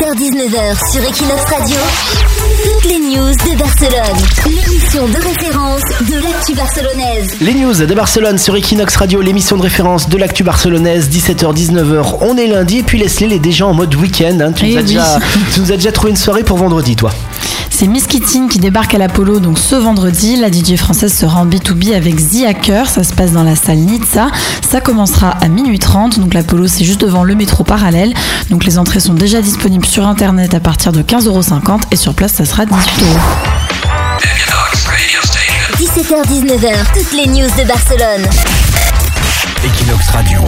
17h-19h sur Equinox Radio, toutes les news de Barcelone. L'émission de référence de l'actu barcelonaise. Les news de Barcelone sur Equinox Radio, l'émission de référence de l'actu barcelonaise, 17h-19h. On est lundi et puis Leslie elle est déjà en mode week-end. hein. Tu, Eh nous as oui. déjà, tu nous as déjà trouvé une soirée pour vendredi, toi. C'est Miss Kittin qui débarque à l'Apollo donc ce vendredi. La DJ française sera en B2B avec The Hacker. Ça se passe dans la salle Nizza. Ça commencera à minuit 30. Donc l'Apollo c'est juste devant le métro parallèle. Donc les entrées sont déjà disponibles sur internet à partir de 15,50€ et sur place ça sera 18€. 17h-19h, toutes les news de Barcelone. Equinox Radio.